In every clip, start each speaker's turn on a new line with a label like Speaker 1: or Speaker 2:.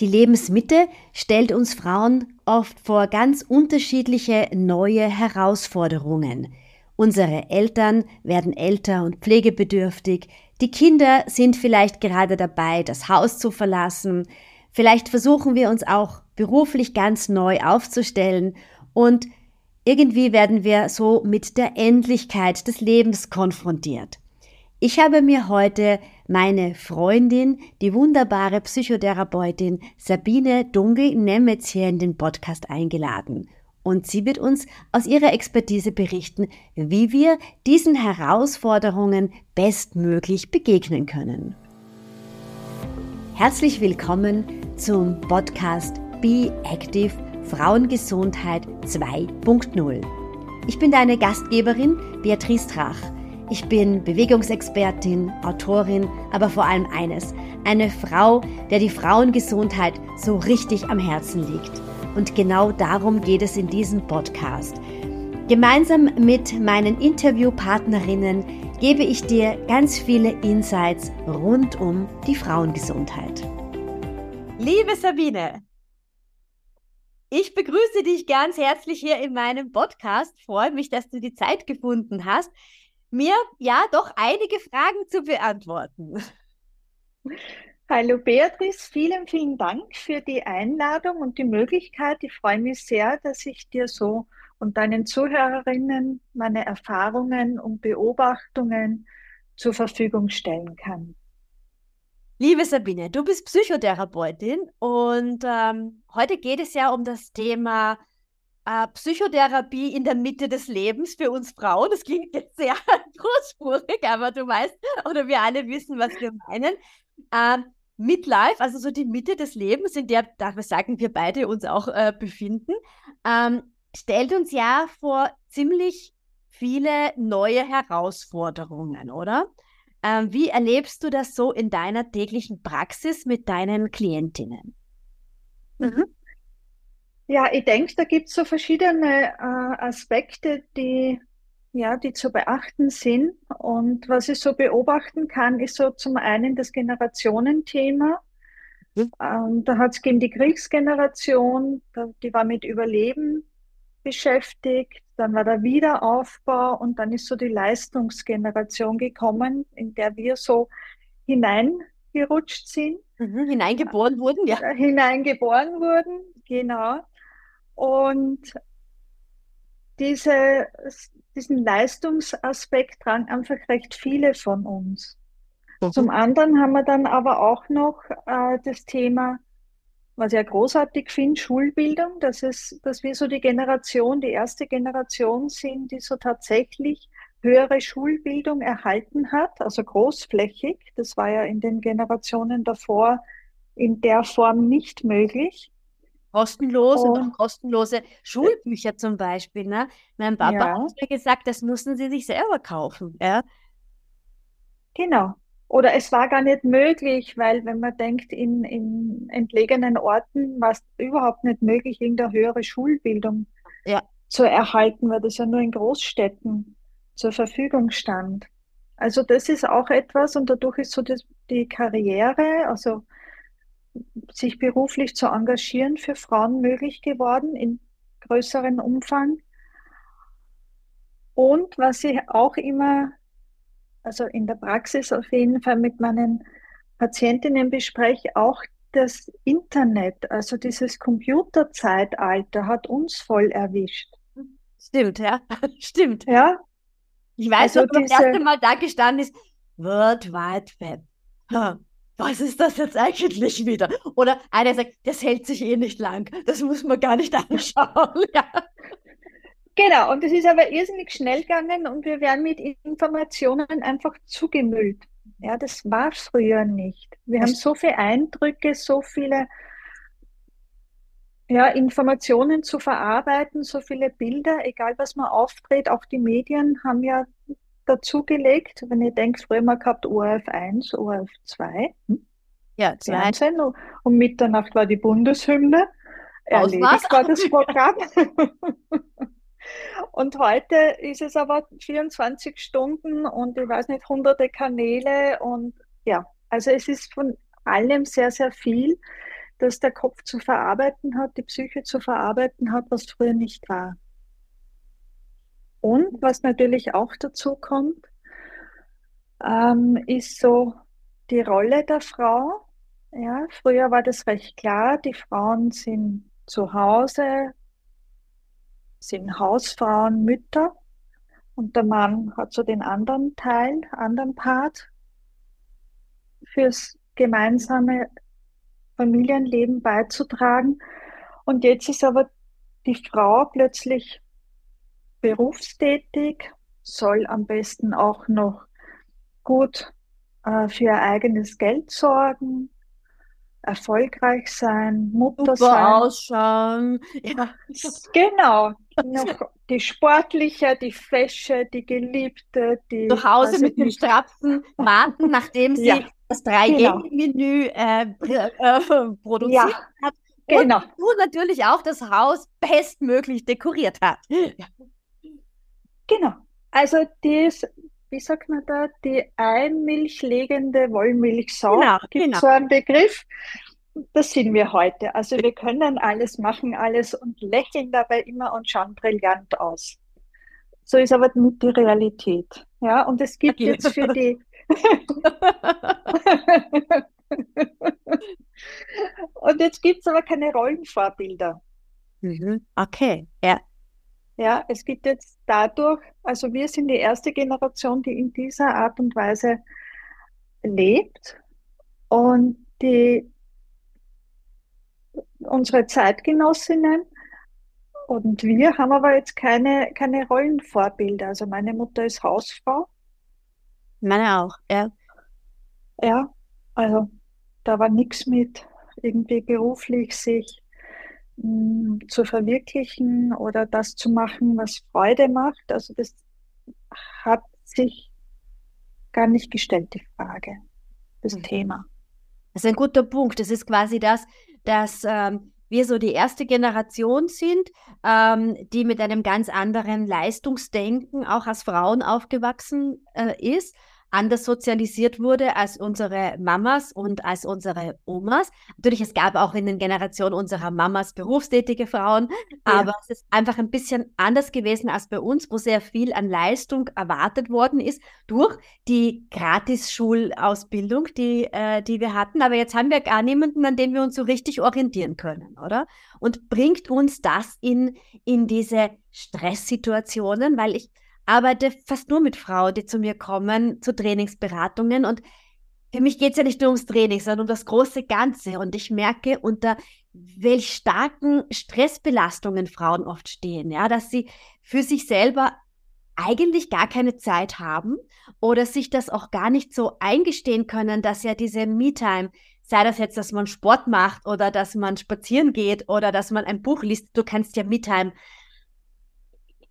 Speaker 1: Die Lebensmitte stellt uns Frauen oft vor ganz unterschiedliche neue Herausforderungen. Unsere Eltern werden älter und pflegebedürftig, die Kinder sind vielleicht gerade dabei, das Haus zu verlassen, vielleicht versuchen wir uns auch beruflich ganz neu aufzustellen und irgendwie werden wir so mit der Endlichkeit des Lebens konfrontiert. Ich habe mir heute meine Freundin, die wunderbare Psychotherapeutin Sabine Dunkel-Nemetz hier in den Podcast eingeladen. Und sie wird uns aus ihrer Expertise berichten, wie wir diesen Herausforderungen bestmöglich begegnen können. Herzlich willkommen zum Podcast Be Active Frauengesundheit 2.0. Ich bin deine Gastgeberin Beatrice Trach. Ich bin Bewegungsexpertin, Autorin, aber vor allem eines, eine Frau, der die Frauengesundheit so richtig am Herzen liegt. Und genau darum geht es in diesem Podcast. Gemeinsam mit meinen Interviewpartnerinnen gebe ich dir ganz viele Insights rund um die Frauengesundheit. Liebe Sabine, ich begrüße dich ganz herzlich hier in meinem Podcast. Freue mich, dass du die Zeit gefunden hast, mir ja doch einige Fragen zu beantworten.
Speaker 2: Hallo Beatrice, vielen, vielen Dank für die Einladung und die Möglichkeit. Ich freue mich sehr, dass ich dir so und deinen Zuhörerinnen meine Erfahrungen und Beobachtungen zur Verfügung stellen kann.
Speaker 1: Liebe Sabine, du bist Psychotherapeutin und ähm, heute geht es ja um das Thema äh, Psychotherapie in der Mitte des Lebens für uns Frauen. Das klingt jetzt sehr großspurig, aber du weißt oder wir alle wissen, was wir meinen. Ähm, Midlife, also so die Mitte des Lebens, in der, da sagen wir beide uns auch äh, befinden, ähm, stellt uns ja vor ziemlich viele neue Herausforderungen, oder? Ähm, wie erlebst du das so in deiner täglichen Praxis mit deinen Klientinnen?
Speaker 2: Mhm. Ja, ich denke, da gibt es so verschiedene äh, Aspekte, die, ja, die zu beachten sind. Und was ich so beobachten kann, ist so zum einen das Generationenthema. Mhm. Ähm, da hat es gegeben die Kriegsgeneration, die war mit Überleben beschäftigt, dann war der Wiederaufbau und dann ist so die Leistungsgeneration gekommen, in der wir so hineingerutscht sind.
Speaker 1: Mhm, hineingeboren wurden, ja.
Speaker 2: Äh, hineingeboren wurden, genau. Und diese, diesen Leistungsaspekt tragen einfach recht viele von uns. Mhm. Zum anderen haben wir dann aber auch noch äh, das Thema was ich ja großartig finde, Schulbildung, dass, es, dass wir so die Generation, die erste Generation sind, die so tatsächlich höhere Schulbildung erhalten hat, also großflächig. Das war ja in den Generationen davor in der Form nicht möglich.
Speaker 1: Kostenlose und kostenlose Schulbücher zum Beispiel. Ne? Mein Papa ja. hat mir gesagt, das mussten sie sich selber kaufen. Ja?
Speaker 2: Genau. Oder es war gar nicht möglich, weil wenn man denkt, in, in entlegenen Orten war es überhaupt nicht möglich, irgendeine höhere Schulbildung ja. zu erhalten, weil das ja nur in Großstädten zur Verfügung stand. Also das ist auch etwas und dadurch ist so das, die Karriere, also sich beruflich zu engagieren für Frauen möglich geworden in größerem Umfang. Und was ich auch immer also in der Praxis auf jeden Fall mit meinen Patientinnen bespreche, auch das Internet, also dieses Computerzeitalter hat uns voll erwischt.
Speaker 1: Stimmt, ja, stimmt.
Speaker 2: Ja.
Speaker 1: Ich weiß, also das erste Mal da gestanden ist, World Wide Web. Was ist das jetzt eigentlich wieder? Oder einer sagt, das hält sich eh nicht lang. Das muss man gar nicht anschauen. Ja.
Speaker 2: Genau, und es ist aber irrsinnig schnell gegangen und wir werden mit Informationen einfach zugemüllt. Ja, das war früher nicht. Wir haben so viele Eindrücke, so viele ja, Informationen zu verarbeiten, so viele Bilder, egal was man auftritt, auch die Medien haben ja dazugelegt. Wenn ihr denkt, früher mal gehabt ORF 1, ORF 2. Hm? Ja, zwei. Fernsehen, um Mitternacht war die Bundeshymne. Erledigt war das Programm. Und heute ist es aber 24 Stunden und ich weiß nicht, hunderte Kanäle und ja, also es ist von allem sehr, sehr viel. dass der Kopf zu verarbeiten hat, die Psyche zu verarbeiten hat, was früher nicht war. Und was natürlich auch dazu kommt, ähm, ist so die Rolle der Frau. Ja, früher war das recht klar, die Frauen sind zu Hause, sind Hausfrauen, Mütter und der Mann hat so den anderen Teil, anderen Part fürs gemeinsame Familienleben beizutragen. Und jetzt ist aber die Frau plötzlich berufstätig, soll am besten auch noch gut äh, für ihr eigenes Geld sorgen, erfolgreich sein, Mutter
Speaker 1: Super
Speaker 2: sein.
Speaker 1: ausschauen. Ja.
Speaker 2: Genau. Noch die sportliche, die fesche, die geliebte, die.
Speaker 1: Zu Hause mit dem. Stratzen warten, nachdem sie
Speaker 2: Ja,
Speaker 1: das Drei-Gänge-Menü äh, pr- äh, produziert
Speaker 2: Ja,
Speaker 1: hat. Und
Speaker 2: genau.
Speaker 1: du natürlich auch das Haus bestmöglich dekoriert hat.
Speaker 2: Genau. Also die ist, wie sagt man da, die einmilchlegende Wollmilchsau.
Speaker 1: Genau,
Speaker 2: Gibt
Speaker 1: genau.
Speaker 2: so einen Begriff? Das sind wir heute. Also wir können alles, machen alles und lächeln dabei immer und schauen brillant aus. So ist aber nicht die Realität. Ja, und es gibt
Speaker 1: Okay.
Speaker 2: jetzt für die und jetzt gibt es aber keine Rollenvorbilder.
Speaker 1: Mhm. Okay, ja.
Speaker 2: Ja, es gibt jetzt dadurch, also wir sind die erste Generation, die in dieser Art und Weise lebt und die unsere Zeitgenossinnen und wir haben aber jetzt keine, keine Rollenvorbilder. Also meine Mutter ist Hausfrau,
Speaker 1: Meine auch, ja.
Speaker 2: ja, also da war nichts mit irgendwie beruflich sich zu verwirklichen oder das zu machen, was Freude macht. Also das hat sich gar nicht gestellt, die Frage, das
Speaker 1: Mhm.
Speaker 2: Thema.
Speaker 1: Das ist ein guter Punkt. Das ist quasi das, dass ähm, wir so die erste Generation sind, ähm, die mit einem ganz anderen Leistungsdenken auch als Frauen aufgewachsen äh, ist, anders sozialisiert wurde als unsere Mamas und als unsere Omas. Natürlich, es gab auch in den Generationen unserer Mamas berufstätige Frauen, aber es ist einfach ein bisschen anders gewesen als bei uns, wo sehr viel an Leistung erwartet worden ist durch die Gratis-Schulausbildung, die, äh, die wir hatten. Aber jetzt haben wir gar niemanden, an dem wir uns so richtig orientieren können, oder? Und bringt uns das in, in diese Stresssituationen, weil ich arbeite fast nur mit Frauen, die zu mir kommen, zu Trainingsberatungen. Und für mich geht es ja nicht nur ums Training, sondern um das große Ganze. Und ich merke, unter welch starken Stressbelastungen Frauen oft stehen, ja, dass sie für sich selber eigentlich gar keine Zeit haben oder sich das auch gar nicht so eingestehen können, dass ja diese Me-Time, sei das jetzt, dass man Sport macht oder dass man spazieren geht oder dass man ein Buch liest, du kannst ja Me-Time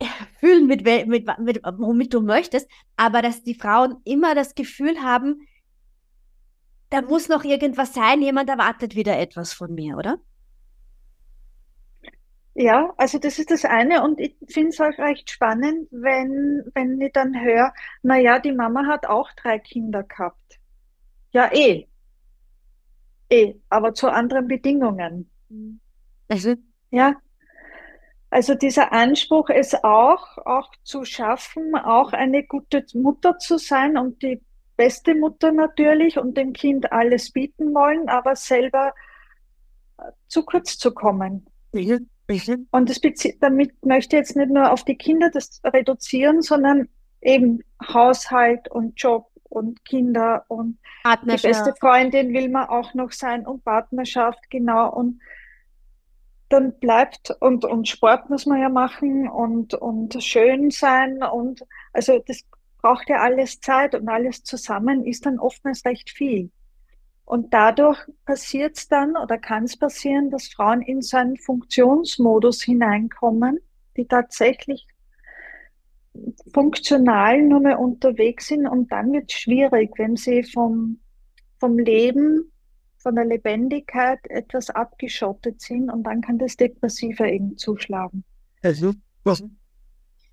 Speaker 1: fühlen, mit, mit, mit, womit du möchtest, aber dass die Frauen immer das Gefühl haben, da muss noch irgendwas sein, jemand erwartet wieder etwas von mir, oder?
Speaker 2: Ja, also das ist das eine und ich finde es auch recht spannend, wenn, wenn ich dann höre, na ja, die Mama hat auch drei Kinder gehabt. Ja, eh, eh, aber zu anderen Bedingungen.
Speaker 1: Also,
Speaker 2: Ja, also dieser Anspruch, es auch, auch zu schaffen, auch eine gute Mutter zu sein und die beste Mutter natürlich und dem Kind alles bieten wollen, aber selber äh, zu kurz zu kommen.
Speaker 1: mhm, mhm.
Speaker 2: Und das damit möchte ich jetzt nicht nur auf die Kinder das reduzieren, sondern eben Haushalt und Job und Kinder und die beste. Freundin will man auch noch sein und Partnerschaft, genau. Und dann bleibt, und, und Sport muss man ja machen und, und schön sein und also das braucht ja alles Zeit und alles zusammen ist dann oftmals recht viel. Und dadurch passiert es dann oder kann es passieren, dass Frauen in so einen Funktionsmodus hineinkommen, die tatsächlich funktional nur mehr unterwegs sind und dann wird es schwierig, wenn sie vom, vom Leben, von der Lebendigkeit etwas abgeschottet sind und dann kann das Depressive eben zuschlagen.
Speaker 1: Also,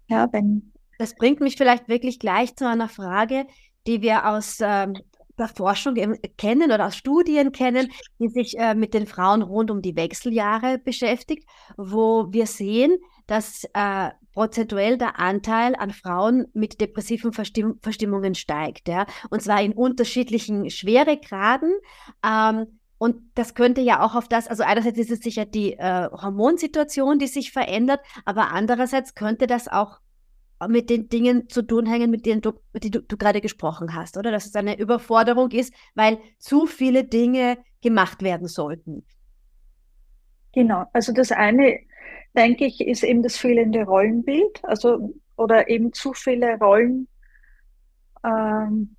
Speaker 2: Ja, wenn,
Speaker 1: Das bringt mich vielleicht wirklich gleich zu einer Frage, die wir aus ähm, der Forschung kennen oder aus Studien kennen, die sich äh, mit den Frauen rund um die Wechseljahre beschäftigt, wo wir sehen, dass äh, prozentuell der Anteil an Frauen mit depressiven Verstimm Verstimmungen steigt. Ja? Und zwar in unterschiedlichen Schweregraden. Ähm, und das könnte ja auch auf das, also einerseits ist es sicher die äh, Hormonsituation, die sich verändert, aber andererseits könnte das auch mit den Dingen zu tun hängen, mit denen du, mit denen du, du gerade gesprochen hast, oder? Dass es eine Überforderung ist, weil zu viele Dinge gemacht werden sollten.
Speaker 2: Genau, also das eine, denke ich, ist eben das fehlende Rollenbild, also oder eben zu viele Rollen ähm,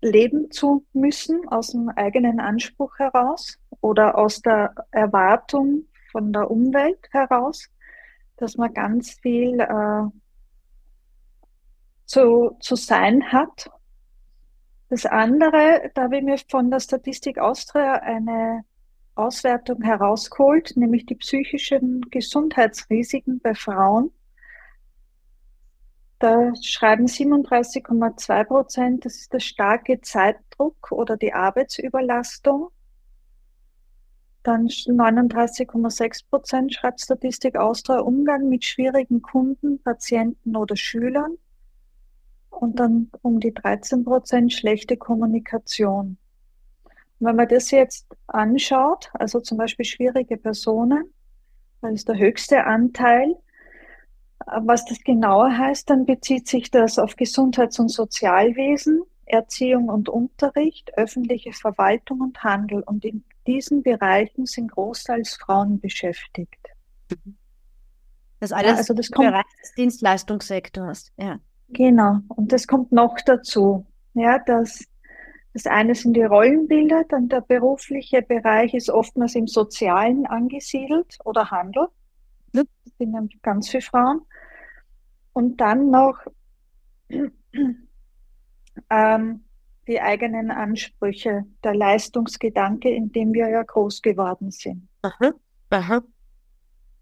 Speaker 2: leben zu müssen aus dem eigenen Anspruch heraus oder aus der Erwartung von der Umwelt heraus, dass man ganz viel äh, zu, zu sein hat. Das andere, da habe ich mir von der Statistik Austria eine Auswertung herausgeholt, nämlich die psychischen Gesundheitsrisiken bei Frauen. Da schreiben 37,2 Prozent, das ist der starke Zeitdruck oder die Arbeitsüberlastung. Dann 39,6 Prozent schreibt Statistik Austria Umgang mit schwierigen Kunden, Patienten oder Schülern und dann um die 13 Prozent schlechte Kommunikation. Und wenn man das jetzt anschaut, also zum Beispiel schwierige Personen, dann ist der höchste Anteil. Was das genauer heißt, dann bezieht sich das auf Gesundheits- und Sozialwesen, Erziehung und Unterricht, öffentliche Verwaltung und Handel. Und in diesen Bereichen sind großteils Frauen beschäftigt.
Speaker 1: Das alles ja, also das kommt, Bereich des Dienstleistungssektors, ja.
Speaker 2: Genau, und das kommt noch dazu. Ja, dass das eine sind die Rollenbilder, dann der berufliche Bereich ist oftmals im Sozialen angesiedelt oder Handel. Das sind nämlich ganz viele Frauen. Und dann noch ähm, die eigenen Ansprüche, der Leistungsgedanke, in dem wir ja groß geworden sind. Aha, aha.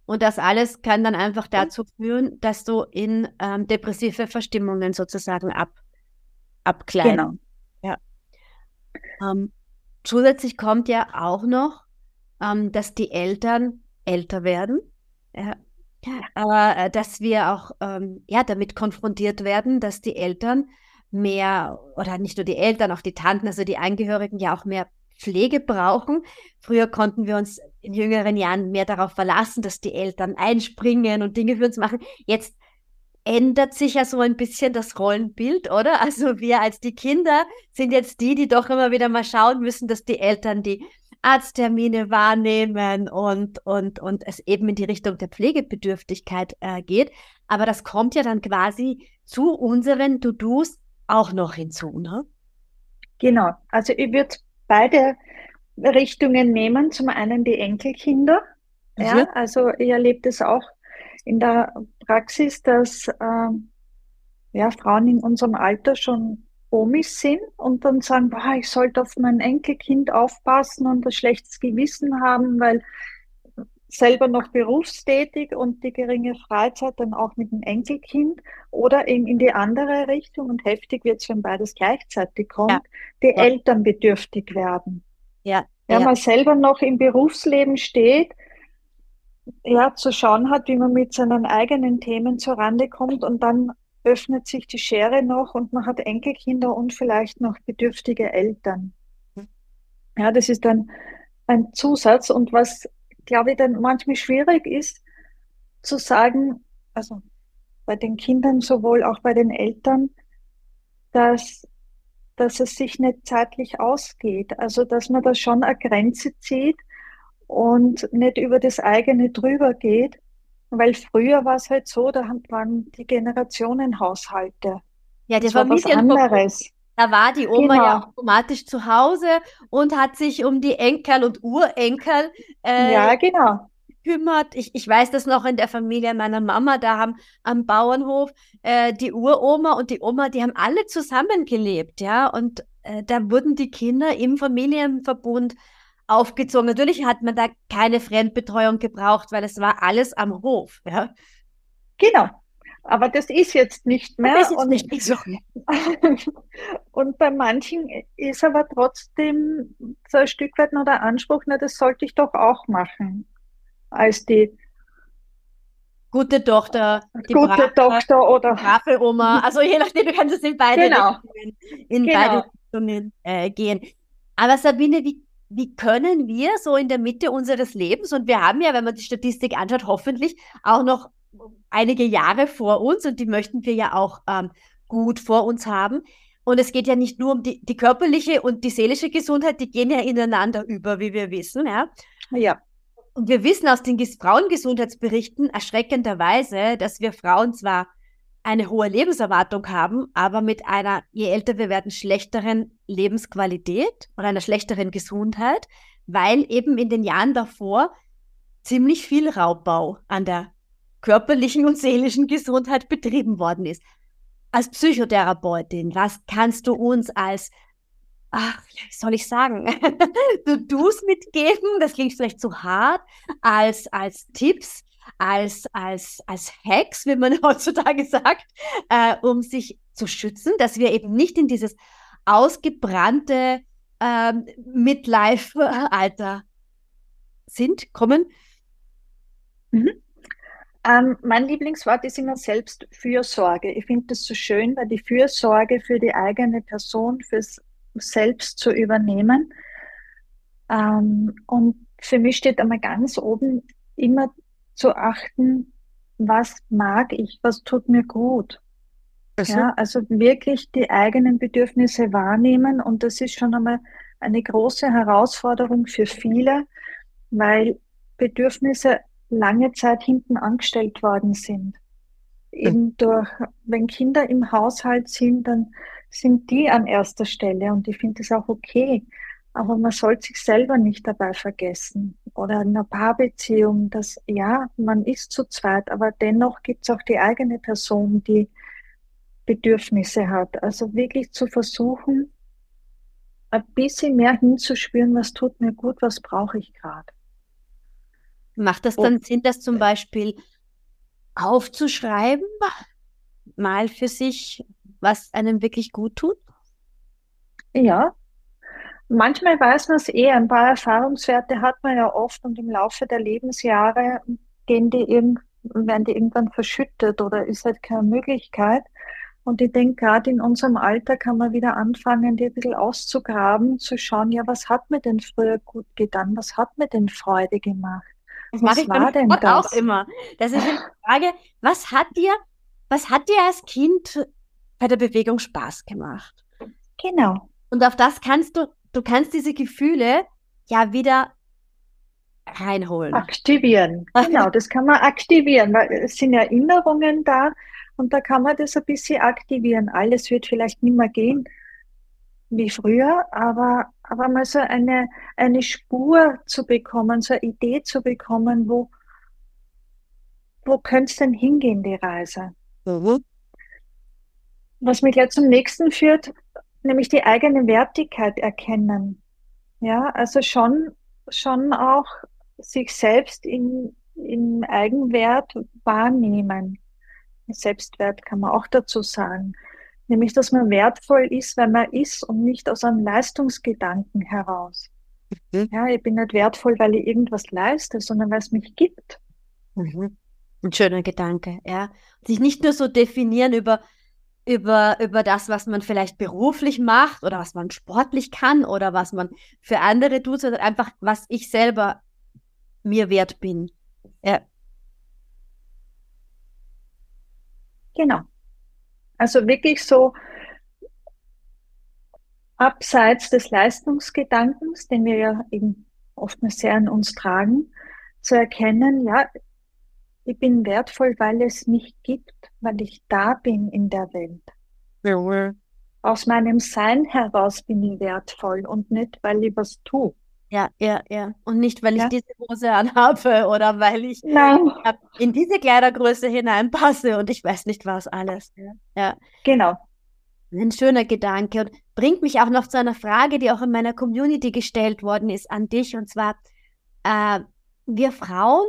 Speaker 1: Und das alles kann dann einfach dazu führen, dass du in ähm, depressive Verstimmungen sozusagen ab, abgleitest. Genau. Ähm, zusätzlich kommt ja auch noch, ähm, dass die Eltern älter werden. Aber äh, dass wir auch ähm, ja, damit konfrontiert werden, dass die Eltern mehr, oder nicht nur die Eltern, auch die Tanten, also die Angehörigen ja auch mehr Pflege brauchen. Früher konnten wir uns in jüngeren Jahren mehr darauf verlassen, dass die Eltern einspringen und Dinge für uns machen. Jetzt ändert sich ja so ein bisschen das Rollenbild, oder? Also wir als die Kinder sind jetzt die, die doch immer wieder mal schauen müssen, dass die Eltern die Arzttermine wahrnehmen und, und, und es eben in die Richtung der Pflegebedürftigkeit äh, geht. Aber das kommt ja dann quasi zu unseren To-Dos auch noch hinzu, ne?
Speaker 2: Genau. Also ich würde beide Richtungen nehmen. Zum einen die Enkelkinder. Ja, also ich erlebe das auch in der Praxis, dass äh, ja, Frauen in unserem Alter schon Omis sind und dann sagen, boah, ich sollte auf mein Enkelkind aufpassen und ein schlechtes Gewissen haben, weil selber noch berufstätig und die geringe Freizeit dann auch mit dem Enkelkind oder eben in die andere Richtung und heftig wird es, wenn beides gleichzeitig kommt, ja. die ja. Eltern bedürftig werden. Ja. Ja, ja. man selber noch im Berufsleben steht, ja, zu schauen hat, wie man mit seinen eigenen Themen zurande kommt und dann öffnet sich die Schere noch und man hat Enkelkinder und vielleicht noch bedürftige Eltern. Ja, das ist dann ein Zusatz und was glaube ich, dann manchmal schwierig ist, zu sagen, also bei den Kindern sowohl auch bei den Eltern, dass, dass es sich nicht zeitlich ausgeht. Also, dass man da schon eine Grenze zieht und nicht über das eigene drüber geht. Weil früher war es halt so, da waren die Generationenhaushalte.
Speaker 1: Ja, das, das war was anderes. Da war die Oma genau. ja automatisch zu Hause und hat sich um die Enkel und Urenkel
Speaker 2: äh, ja, genau.
Speaker 1: gekümmert. Ich, ich weiß das noch in der Familie meiner Mama, da haben am Bauernhof äh, die Uroma und die Oma, die haben alle zusammengelebt, ja. Und äh, da wurden die Kinder im Familienverbund aufgezogen. Natürlich hat man da keine Fremdbetreuung gebraucht, weil es war alles am Hof, ja.
Speaker 2: Genau. Aber das ist jetzt nicht mehr.
Speaker 1: Das ist und, nicht so.
Speaker 2: und bei manchen ist aber trotzdem so ein Stück weit noch der Anspruch, na, das sollte ich doch auch machen, als die
Speaker 1: gute Tochter,
Speaker 2: die gute brave, Tochter oder
Speaker 1: brave Oma. Also je nachdem, du kannst es in beide
Speaker 2: genau.
Speaker 1: Richtungen, in genau. beide Richtungen äh, gehen. Aber Sabine, wie, wie können wir so in der Mitte unseres Lebens, und wir haben ja, wenn man die Statistik anschaut, hoffentlich auch noch einige Jahre vor uns und die möchten wir ja auch ähm, gut vor uns haben. Und es geht ja nicht nur um die, die körperliche und die seelische Gesundheit, die gehen ja ineinander über, wie wir wissen. Ja.
Speaker 2: ja.
Speaker 1: Und wir wissen aus den Frauengesundheitsberichten erschreckenderweise, dass wir Frauen zwar eine hohe Lebenserwartung haben, aber mit einer, je älter wir werden, schlechteren Lebensqualität oder einer schlechteren Gesundheit, weil eben in den Jahren davor ziemlich viel Raubbau an der körperlichen und seelischen Gesundheit betrieben worden ist. Als Psychotherapeutin, was kannst du uns als, ach, wie soll ich sagen, du Dus mitgeben? Das klingt vielleicht zu hart, als, als Tipps, als, als, als Hacks, wie man heutzutage sagt, äh, um sich zu schützen, dass wir eben nicht in dieses ausgebrannte ähm, Midlife-Alter sind, kommen.
Speaker 2: Mhm. Ähm, mein Lieblingswort ist immer Selbstfürsorge. Ich finde das so schön, weil die Fürsorge für die eigene Person, fürs Selbst zu übernehmen. Ähm, und für mich steht einmal ganz oben immer zu achten, was mag ich, was tut mir gut. Also, ja, also wirklich die eigenen Bedürfnisse wahrnehmen und das ist schon einmal eine große Herausforderung für viele, weil Bedürfnisse lange Zeit hinten angestellt worden sind. Eben durch, wenn Kinder im Haushalt sind, dann sind die an erster Stelle und ich finde das auch okay. Aber man sollte sich selber nicht dabei vergessen. Oder in einer Paarbeziehung, dass ja, man ist zu zweit, aber dennoch gibt es auch die eigene Person, die Bedürfnisse hat. Also wirklich zu versuchen, ein bisschen mehr hinzuspüren, was tut mir gut, was brauche ich gerade.
Speaker 1: Macht das dann Sinn, das zum Beispiel aufzuschreiben, mal für sich, was einem wirklich gut tut?
Speaker 2: Ja, manchmal weiß man es eh. Ein paar Erfahrungswerte hat man ja oft und im Laufe der Lebensjahre gehen die werden die irgendwann verschüttet oder ist halt keine Möglichkeit. Und ich denke, gerade in unserem Alter kann man wieder anfangen, die ein bisschen auszugraben, zu schauen, ja, was hat mir denn früher gut getan? Was hat mir denn Freude gemacht?
Speaker 1: Das mache ich beim Sport auch immer. Das ist die Frage, was hat dir, was hat dir als Kind bei der Bewegung Spaß gemacht?
Speaker 2: Genau.
Speaker 1: Und auf das kannst du, du kannst diese Gefühle ja wieder reinholen.
Speaker 2: Aktivieren. Genau, das kann man aktivieren, weil es sind Erinnerungen da und da kann man das ein bisschen aktivieren. Alles wird vielleicht nicht mehr gehen, wie früher, aber, aber mal so eine, eine Spur zu bekommen, so eine Idee zu bekommen, wo, wo könnte es denn hingehen, die Reise? Mhm. Was mich gleich zum nächsten führt, nämlich die eigene Wertigkeit erkennen. Ja, also schon, schon auch sich selbst in, in Eigenwert wahrnehmen. Selbstwert kann man auch dazu sagen. Nämlich, dass man wertvoll ist, weil man ist und nicht aus einem Leistungsgedanken heraus. Mhm. Ja, ich bin nicht wertvoll, weil ich irgendwas leiste, sondern weil es mich gibt.
Speaker 1: Mhm. Ein schöner Gedanke, ja. Sich nicht nur so definieren über, über, über das, was man vielleicht beruflich macht oder was man sportlich kann oder was man für andere tut, sondern einfach, was ich selber mir wert bin. Ja.
Speaker 2: Genau. Also wirklich so abseits des Leistungsgedankens, den wir ja eben oftmals sehr an uns tragen, zu erkennen, ja, ich bin wertvoll, weil es mich gibt, weil ich da bin in der Welt. Ja. Aus meinem Sein heraus bin ich wertvoll und nicht, weil ich was tue.
Speaker 1: Ja, ja, ja. Und nicht, weil ja. ich diese Hose anhabe oder weil ich
Speaker 2: Nein.
Speaker 1: in diese Kleidergröße hineinpasse und ich weiß nicht was alles. Ja.
Speaker 2: Genau.
Speaker 1: Ein schöner Gedanke und bringt mich auch noch zu einer Frage, die auch in meiner Community gestellt worden ist an dich. Und zwar, äh, wir Frauen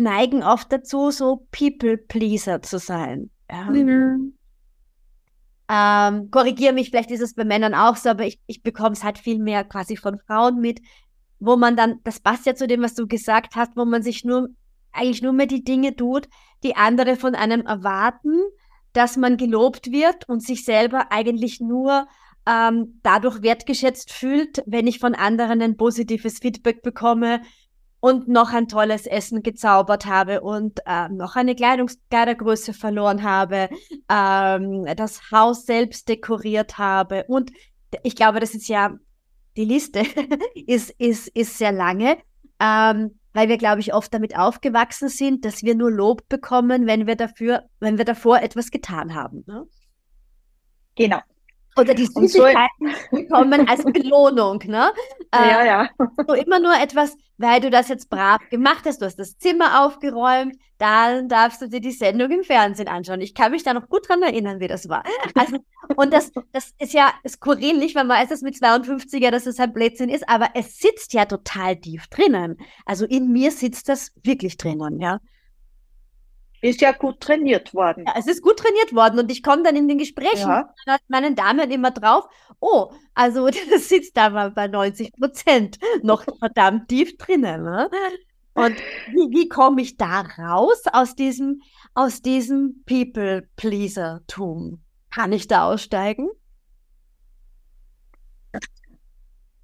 Speaker 1: neigen oft dazu, so People-Pleaser zu sein. Ja. Ähm, Korrigiere mich, vielleicht ist es bei Männern auch so, aber ich, ich bekomme es halt viel mehr quasi von Frauen mit, wo man dann, das passt ja zu dem, was du gesagt hast, wo man sich nur, eigentlich nur mehr die Dinge tut, die andere von einem erwarten, dass man gelobt wird und sich selber eigentlich nur ähm, dadurch wertgeschätzt fühlt, wenn ich von anderen ein positives Feedback bekomme und noch ein tolles Essen gezaubert habe und äh, noch eine Kleidungs Kleidergröße verloren habe, ähm, das Haus selbst dekoriert habe und ich glaube, das ist ja die Liste ist, ist, ist sehr lange, ähm, weil wir, glaube ich, oft damit aufgewachsen sind, dass wir nur Lob bekommen, wenn wir dafür, wenn wir davor etwas getan haben. Ne?
Speaker 2: Genau.
Speaker 1: Oder die Süßigkeiten so bekommen als Belohnung, ne?
Speaker 2: Ja, äh, ja.
Speaker 1: So immer nur etwas, weil du das jetzt brav gemacht hast, du hast das Zimmer aufgeräumt, dann darfst du dir die Sendung im Fernsehen anschauen. Ich kann mich da noch gut dran erinnern, wie das war. Also, und das, das ist ja skurril, nicht, weil man weiß, dass mit 52er, dass es ein Blödsinn ist, aber es sitzt ja total tief drinnen. Also in mir sitzt das wirklich drinnen, ja.
Speaker 2: Ist ja gut trainiert worden.
Speaker 1: Ja, es ist gut trainiert worden und ich komme dann in den Gesprächen ja. mit meinen Damen immer drauf, oh, also das sitzt da mal bei 90 Prozent noch verdammt tief drinnen. Ne? Und wie, wie komme ich da raus aus diesem, aus diesem People-Pleaser-Tum? Kann ich da aussteigen?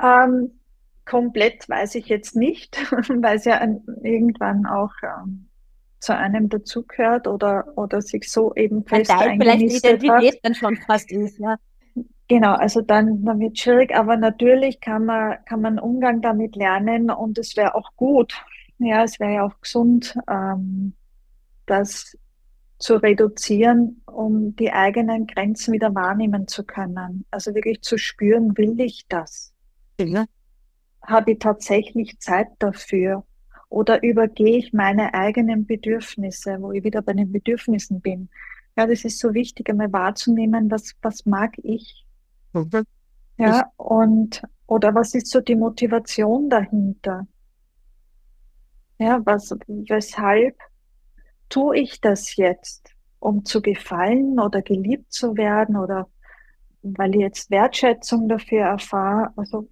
Speaker 2: Ähm, komplett weiß ich jetzt nicht, weil es ja irgendwann auch ähm, zu einem dazugehört oder, oder sich so eben fest Teil vielleicht die Identität
Speaker 1: hat. dann schon fast ist, ja.
Speaker 2: Genau, also dann, dann wird schwierig, aber natürlich kann man, kann man Umgang damit lernen und es wäre auch gut, ja, es wäre ja auch gesund, ähm, das zu reduzieren, um die eigenen Grenzen wieder wahrnehmen zu können. Also wirklich zu spüren, will ich das? Ja. Habe ich tatsächlich Zeit dafür? Oder übergehe ich meine eigenen Bedürfnisse, wo ich wieder bei den Bedürfnissen bin? Ja, das ist so wichtig, einmal wahrzunehmen, was, was mag ich? Okay. Ja, und, oder was ist so die Motivation dahinter? Ja, was, weshalb tue ich das jetzt? Um zu gefallen oder geliebt zu werden oder weil ich jetzt Wertschätzung dafür erfahre? Also,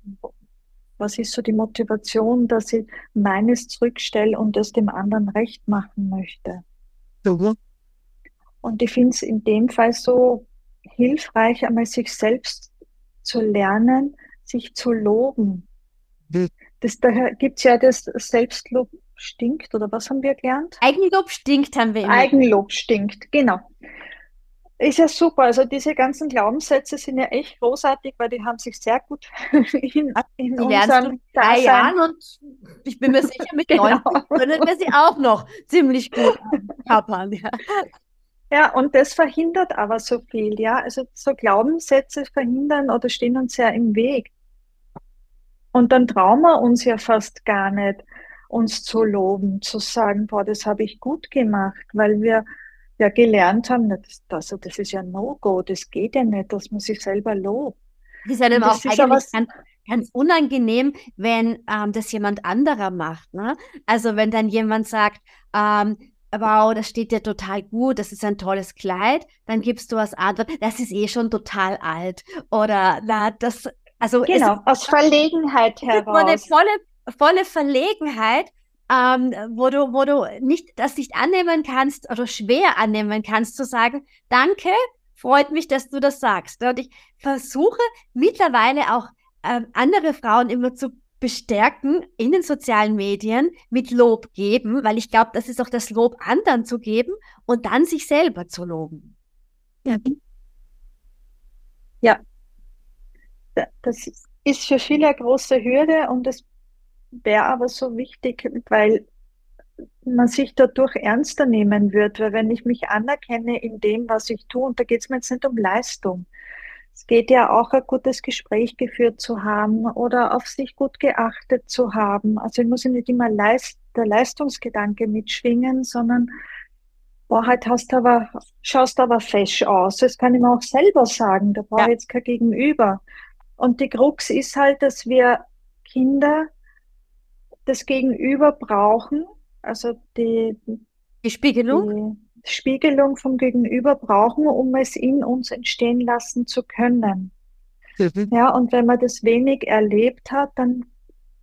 Speaker 2: was ist so die Motivation, dass ich meines zurückstelle und das dem anderen recht machen möchte? Mhm. Und ich finde es in dem Fall so hilfreich, einmal sich selbst zu lernen, sich zu loben. Mhm. Das, daher gibt es ja das Selbstlob stinkt, oder was haben wir gelernt?
Speaker 1: Eigenlob stinkt haben wir immer.
Speaker 2: Eigenlob stinkt, genau. Ist ja super. Also diese ganzen Glaubenssätze sind ja echt großartig, weil die haben sich sehr gut in, in die
Speaker 1: unserem drei Jahren und ich bin mir sicher, mit genau. 90 können wir sie auch noch ziemlich gut kappern. Ja.
Speaker 2: ja, und das verhindert aber so viel, ja. Also so Glaubenssätze verhindern oder stehen uns ja im Weg. Und dann trauen wir uns ja fast gar nicht, uns zu loben, zu sagen, boah, das habe ich gut gemacht, weil wir ja gelernt haben, das, das, das ist ja No-Go, das geht ja nicht, dass man sich selber lobt.
Speaker 1: Das ist einem auch eigentlich ganz, ganz unangenehm, wenn ähm, das jemand anderer macht. Ne? Also wenn dann jemand sagt, ähm, wow, das steht dir total gut, das ist ein tolles Kleid, dann gibst du was anderes, das ist eh schon total alt. Oder na, das, also
Speaker 2: genau, aus Verlegenheit heraus.
Speaker 1: Eine volle, volle Verlegenheit, ähm, wo du, wo du nicht, das nicht annehmen kannst oder schwer annehmen kannst, zu sagen, danke, freut mich, dass du das sagst. Und ich versuche mittlerweile auch ähm, andere Frauen immer zu bestärken in den sozialen Medien mit Lob geben, weil ich glaube, das ist auch das Lob anderen zu geben und dann sich selber zu loben.
Speaker 2: Ja. Ja. Das ist für viele eine große Hürde und es wäre aber so wichtig, weil man sich dadurch ernster nehmen wird, weil wenn ich mich anerkenne in dem, was ich tue, und da geht es mir jetzt nicht um Leistung. Es geht ja auch ein gutes Gespräch geführt zu haben oder auf sich gut geachtet zu haben. Also ich muss ja nicht immer Leist der Leistungsgedanke mitschwingen, sondern boah, halt hast aber, schaust aber fesch aus. Das kann ich mir auch selber sagen. Da brauche ich ja. jetzt kein Gegenüber. Und die Krux ist halt, dass wir Kinder das Gegenüber brauchen, also die,
Speaker 1: die Spiegelung?
Speaker 2: Die Spiegelung vom Gegenüber brauchen, um es in uns entstehen lassen zu können. Mhm. Ja, und wenn man das wenig erlebt hat, dann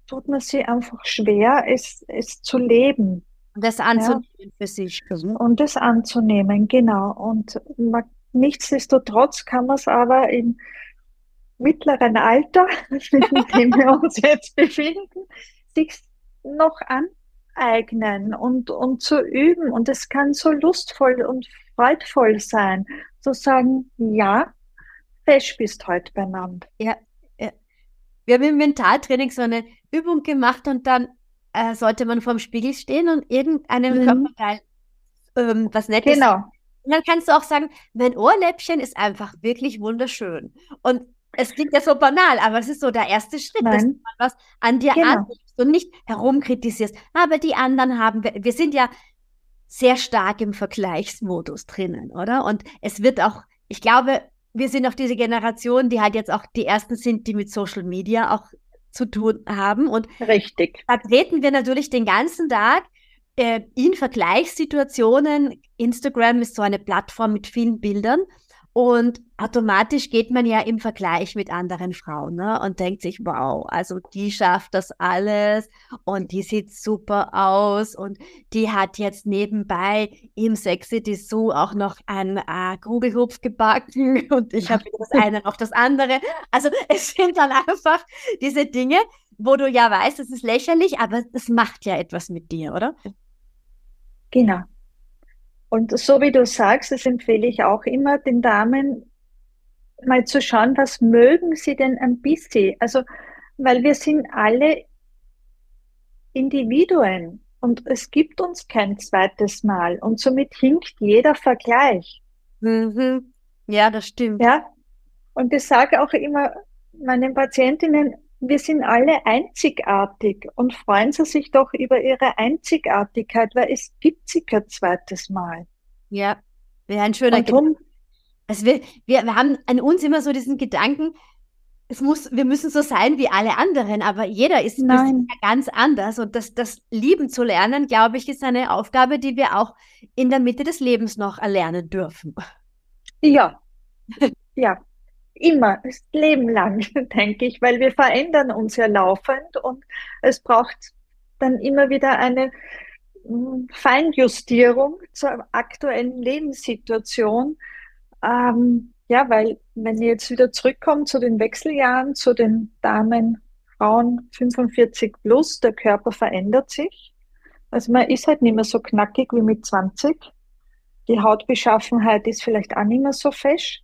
Speaker 2: tut man sich einfach schwer, es, es zu leben.
Speaker 1: Und das anzunehmen ja. für sich.
Speaker 2: Und das anzunehmen, genau. Und man, nichtsdestotrotz kann man es aber im mittleren Alter, in dem wir uns jetzt befinden, sich noch aneignen und, und zu üben. Und es kann so lustvoll und freudvoll sein, zu sagen, ja, fesch bist heute beieinander.
Speaker 1: Ja, ja. Wir haben im Mentaltraining so eine Übung gemacht und dann äh, sollte man vorm Spiegel stehen und irgendeinem mhm. Körperteil ähm, was Nettes.
Speaker 2: Genau.
Speaker 1: Und dann kannst du auch sagen, mein Ohrläppchen ist einfach wirklich wunderschön. Und es klingt ja so banal, aber es ist so der erste Schritt, Nein. dass du was an dir genau. annimmst und nicht herumkritisierst. Aber die anderen haben, wir, wir sind ja sehr stark im Vergleichsmodus drinnen, oder? Und es wird auch, ich glaube, wir sind auch diese Generation, die halt jetzt auch die ersten sind, die mit Social Media auch zu tun haben. Und
Speaker 2: Richtig.
Speaker 1: da treten wir natürlich den ganzen Tag äh, in Vergleichssituationen. Instagram ist so eine Plattform mit vielen Bildern. Und automatisch geht man ja im Vergleich mit anderen Frauen ne? und denkt sich, wow, also die schafft das alles und die sieht super aus und die hat jetzt nebenbei im Sexy Zoo auch noch ein äh, Kugelhupf gebacken und ich habe das eine noch das andere. Also es sind dann einfach diese Dinge, wo du ja weißt, es ist lächerlich, aber es macht ja etwas mit dir, oder?
Speaker 2: Genau. Und so wie du sagst, das empfehle ich auch immer den Damen, mal zu schauen, was mögen sie denn ein bisschen? Also, weil wir sind alle Individuen und es gibt uns kein zweites Mal und somit hinkt jeder Vergleich.
Speaker 1: Mhm. Ja, das stimmt.
Speaker 2: Ja. Und ich sage auch immer meinen Patientinnen, wir sind alle einzigartig und freuen Sie sich doch über Ihre Einzigartigkeit, weil es gibt sie kein zweites Mal.
Speaker 1: Ja, wäre ein schöner
Speaker 2: Gedanke.
Speaker 1: Also wir, wir, wir haben an uns immer so diesen Gedanken, es muss, wir müssen so sein wie alle anderen, aber jeder ist, ja ganz anders. Und das, das Lieben zu lernen, glaube ich, ist eine Aufgabe, die wir auch in der Mitte des Lebens noch erlernen dürfen.
Speaker 2: Ja, ja, immer, das Leben lang, denke ich, weil wir verändern uns ja laufend und es braucht dann immer wieder eine hm, Feinjustierung zur aktuellen Lebenssituation. Ähm, ja, weil wenn ihr jetzt wieder zurückkommt zu den Wechseljahren, zu den Damen, Frauen 45 plus, der Körper verändert sich. Also man ist halt nicht mehr so knackig wie mit 20. Die Hautbeschaffenheit ist vielleicht auch nicht mehr so fesch.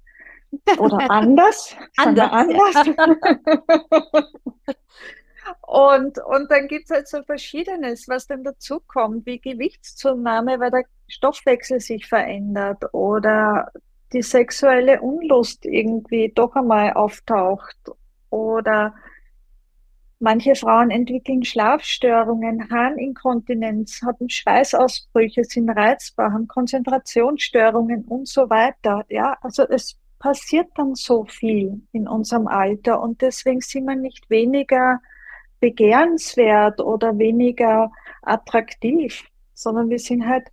Speaker 2: Oder anders.
Speaker 1: anders. anders.
Speaker 2: und, und dann gibt es halt so Verschiedenes, was dann dazukommt, wie Gewichtszunahme, weil der Stoffwechsel sich verändert oder die sexuelle Unlust irgendwie doch einmal auftaucht oder manche Frauen entwickeln Schlafstörungen, Harninkontinenz, haben Schweißausbrüche, sind reizbar, haben Konzentrationsstörungen und so weiter. Ja, also es passiert dann so viel in unserem Alter und deswegen sind wir nicht weniger begehrenswert oder weniger attraktiv, sondern wir sind halt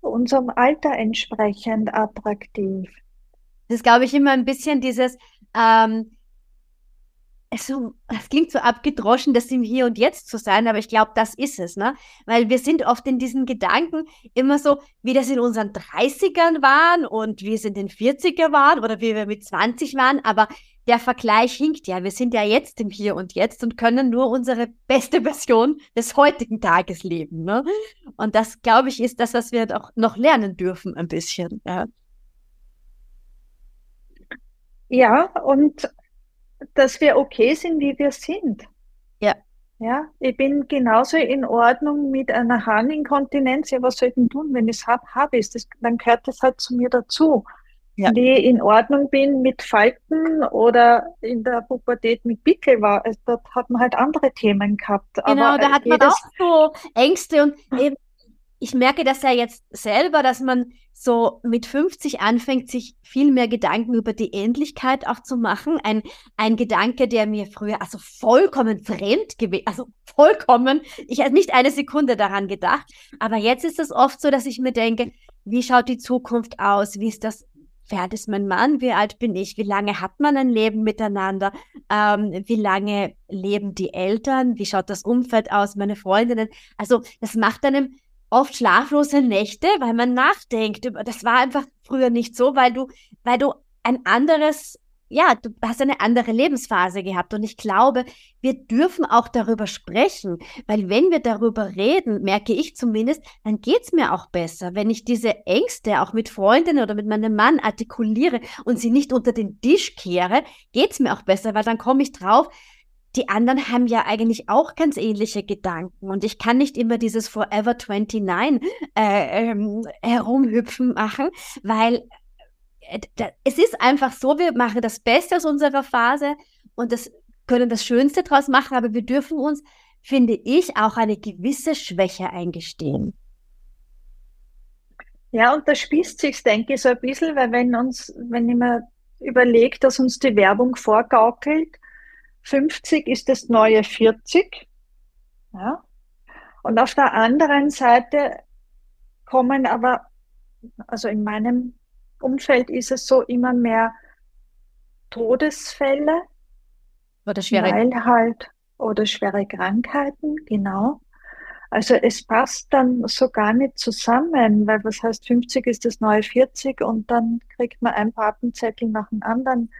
Speaker 2: unserem Alter entsprechend attraktiv.
Speaker 1: Das glaube ich, immer ein bisschen dieses, ähm, so, es klingt so abgedroschen, das im Hier und Jetzt zu sein, aber ich glaube, das ist es, ne? Weil wir sind oft in diesen Gedanken immer so, wie das in unseren 30ern waren und wie es in den 40er waren oder wie wir mit 20 waren, aber der Vergleich hinkt ja. Wir sind ja jetzt im Hier und Jetzt und können nur unsere beste Version des heutigen Tages leben, ne? Und das, glaube ich, ist das, was wir auch noch lernen dürfen, ein bisschen, ja.
Speaker 2: Ja, und dass wir okay sind, wie wir sind.
Speaker 1: Ja.
Speaker 2: Ja, ich bin genauso in Ordnung mit einer Harninkontinenz. Ja, was soll ich denn tun, wenn ich es habe? Habe ich es. Dann gehört das halt zu mir dazu. Ja. Wie ich in Ordnung bin mit Falten oder in der Pubertät mit Pickel war, also, dort hat man halt andere Themen gehabt.
Speaker 1: Genau, Aber da hat man auch so Ängste und eben, ich merke das ja jetzt selber, dass man so mit 50 anfängt, sich viel mehr Gedanken über die Endlichkeit auch zu machen. Ein, ein Gedanke, der mir früher also vollkommen fremd gewesen, also vollkommen, ich habe nicht eine Sekunde daran gedacht. Aber jetzt ist es oft so, dass ich mir denke, wie schaut die Zukunft aus? Wie ist das alt ist mein Mann, wie alt bin ich, wie lange hat man ein Leben miteinander, ähm, wie lange leben die Eltern, wie schaut das Umfeld aus, meine Freundinnen. Also das macht einem oft schlaflose Nächte, weil man nachdenkt. Das war einfach früher nicht so, weil du, weil du ein anderes ja, du hast eine andere Lebensphase gehabt. Und ich glaube, wir dürfen auch darüber sprechen, weil wenn wir darüber reden, merke ich zumindest, dann geht's mir auch besser. Wenn ich diese Ängste auch mit Freundinnen oder mit meinem Mann artikuliere und sie nicht unter den Tisch kehre, geht's mir auch besser, weil dann komme ich drauf, die anderen haben ja eigentlich auch ganz ähnliche Gedanken und ich kann nicht immer dieses Forever 29 äh, ähm, herumhüpfen machen, weil äh, es ist einfach so, wir machen das Beste aus unserer Phase und das können das Schönste draus machen, aber wir dürfen uns, finde ich, auch eine gewisse Schwäche eingestehen.
Speaker 2: Ja, und da spießt sich, denke ich, so ein bisschen, weil wenn uns, wenn ich mir überlege, dass uns die Werbung vorgaukelt, 50 ist das neue 40, ja, und auf der anderen Seite kommen aber, also in meinem Umfeld ist es so immer mehr Todesfälle.
Speaker 1: Oder schwere
Speaker 2: weil halt, oder schwere Krankheiten, genau. Also es passt dann so gar nicht zusammen, weil was heißt 50 ist das neue 40 und dann kriegt man ein Patenzettel nach dem anderen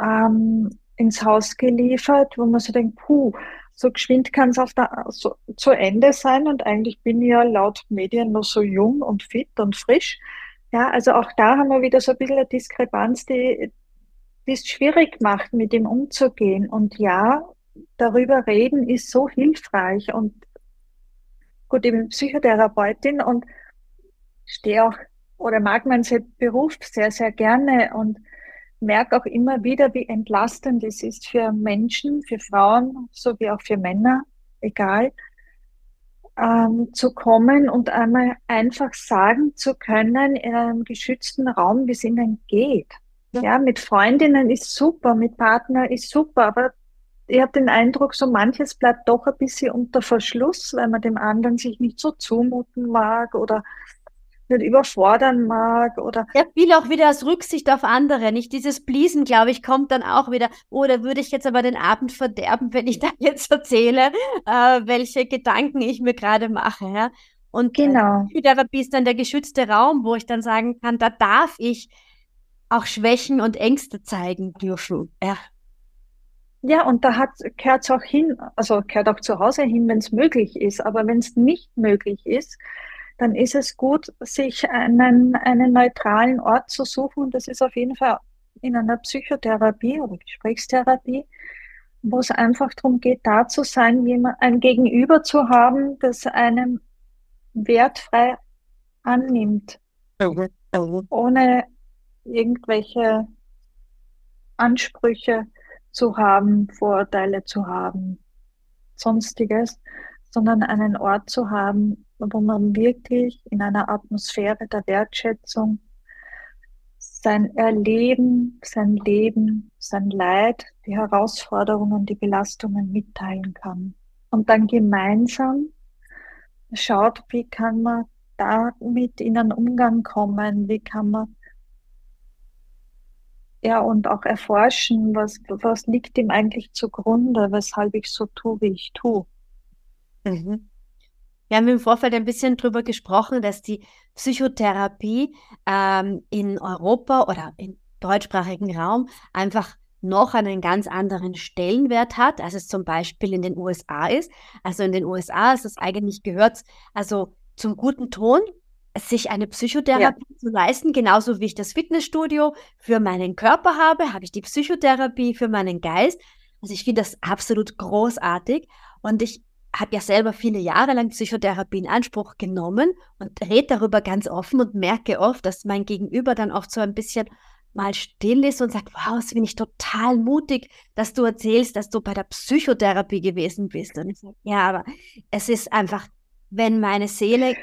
Speaker 2: ähm, ins Haus geliefert, wo man so denkt, puh, so geschwind kann es auf der, so, zu Ende sein und eigentlich bin ich ja laut Medien noch so jung und fit und frisch. Ja, also auch da haben wir wieder so ein bisschen eine Diskrepanz, die, die es schwierig macht, mit ihm umzugehen. Und ja, darüber reden ist so hilfreich. Und gut, ich bin Psychotherapeutin und stehe auch oder mag meinen Beruf sehr, sehr gerne und merke auch immer wieder, wie entlastend es ist für Menschen, für Frauen sowie auch für Männer, egal, ähm, zu kommen und einmal einfach sagen zu können in einem geschützten Raum, wie es ihnen geht. Ja. ja, mit Freundinnen ist super, mit Partner ist super, aber ich habe den Eindruck, so manches bleibt doch ein bisschen unter Verschluss, weil man dem anderen sich nicht so zumuten mag oder nicht überfordern mag oder.
Speaker 1: Ja, viel auch wieder aus Rücksicht auf andere. Nicht dieses Pleasen, glaube ich, kommt dann auch wieder. Oh, da würde ich jetzt aber den Abend verderben, wenn ich da jetzt erzähle, äh, welche Gedanken ich mir gerade mache. Ja? Und
Speaker 2: äh, genau.
Speaker 1: Äh, Therapie ist dann der geschützte Raum, wo ich dann sagen kann, da darf ich auch Schwächen und Ängste zeigen dürfen. Ja.
Speaker 2: Ja, und da hat, gehört es auch hin, also gehört auch zu Hause hin, wenn es möglich ist. Aber wenn es nicht möglich ist, dann ist es gut, sich einen, einen neutralen Ort zu suchen. Das ist auf jeden Fall in einer Psychotherapie oder Gesprächstherapie, wo es einfach darum geht, da zu sein, jemand, ein Gegenüber zu haben, das einem wertfrei annimmt, ohne irgendwelche Ansprüche zu haben, Vorurteile zu haben, sonstiges, sondern einen Ort zu haben, wo man wirklich in einer Atmosphäre der Wertschätzung sein Erleben, sein Leben, sein Leid, die Herausforderungen, die Belastungen mitteilen kann. Und dann gemeinsam schaut, wie kann man damit in einen Umgang kommen, wie kann man ja und auch erforschen, was, was liegt ihm eigentlich zugrunde, weshalb ich so tue, wie ich tue.
Speaker 1: Mhm. Wir haben im Vorfeld ein bisschen darüber gesprochen, dass die Psychotherapie ähm, in Europa oder im deutschsprachigen Raum einfach noch einen ganz anderen Stellenwert hat, als es zum Beispiel in den USA ist. Also in den USA ist es eigentlich gehört, also zum guten Ton, sich eine Psychotherapie ja. zu leisten, genauso wie ich das Fitnessstudio für meinen Körper habe, habe ich die Psychotherapie für meinen Geist. Also ich finde das absolut großartig und ich habe ja selber viele Jahre lang Psychotherapie in Anspruch genommen und rede darüber ganz offen und merke oft, dass mein Gegenüber dann oft so ein bisschen mal still ist und sagt, wow, es bin ich total mutig, dass du erzählst, dass du bei der Psychotherapie gewesen bist. Und ich sage, ja, aber es ist einfach, wenn meine Seele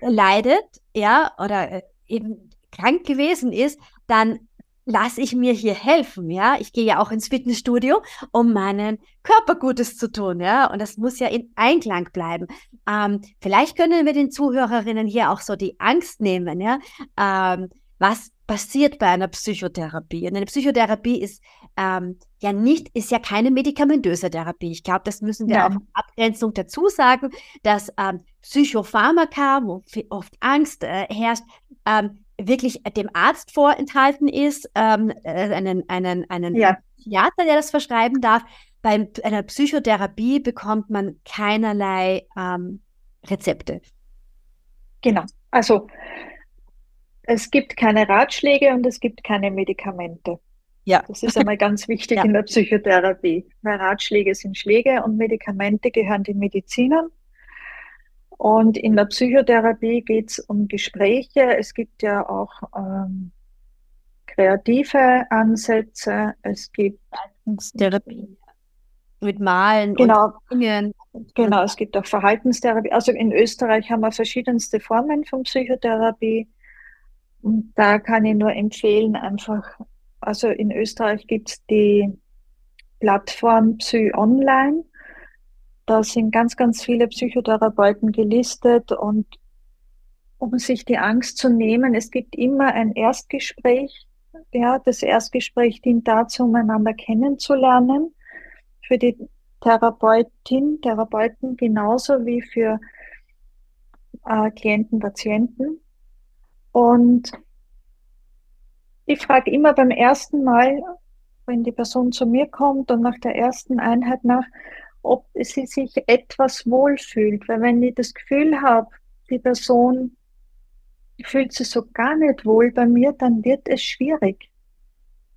Speaker 1: leidet, ja, oder äh, eben krank gewesen ist, dann lasse ich mir hier helfen, ja. Ich gehe ja auch ins Fitnessstudio, um meinen Körper Gutes zu tun, ja. Und das muss ja in Einklang bleiben. Ähm, vielleicht können wir den Zuhörerinnen hier auch so die Angst nehmen, ja. Ähm, was passiert bei einer Psychotherapie? Und eine Psychotherapie ist ähm, ja nicht, ist ja keine medikamentöse Therapie. Ich glaube, das müssen wir Nein. auch Abgrenzung dazu sagen, dass ähm, Psychopharmaka, wo oft Angst äh, herrscht, ähm, wirklich dem Arzt vorenthalten ist, ähm, äh, einen, einen, einen ja. Psychiater, der das verschreiben darf. Bei einer Psychotherapie bekommt man keinerlei ähm, Rezepte.
Speaker 2: Genau. Also es gibt keine Ratschläge und es gibt keine Medikamente. Ja. Das ist einmal ganz wichtig ja. in der Psychotherapie. Weil Ratschläge sind Schläge und Medikamente gehören den Medizinern. Und in der Psychotherapie geht es um Gespräche. Es gibt ja auch ähm, kreative Ansätze. Es gibt
Speaker 1: Therapie mit Malen
Speaker 2: genau. und Dingen. Genau, es gibt auch Verhaltenstherapie. Also in Österreich haben wir verschiedenste Formen von Psychotherapie. Und da kann ich nur empfehlen, einfach, also in Österreich gibt es die Plattform Psy Online. Da sind ganz, ganz viele Psychotherapeuten gelistet und um sich die Angst zu nehmen, es gibt immer ein Erstgespräch. Ja, das Erstgespräch dient dazu, um einander kennenzulernen. Für die Therapeutin, Therapeuten genauso wie für äh, Klienten, Patienten. Und ich frage immer beim ersten Mal, wenn die Person zu mir kommt und nach der ersten Einheit nach, ob sie sich etwas wohlfühlt. Weil wenn ich das Gefühl habe, die Person fühlt sich so gar nicht wohl bei mir, dann wird es schwierig.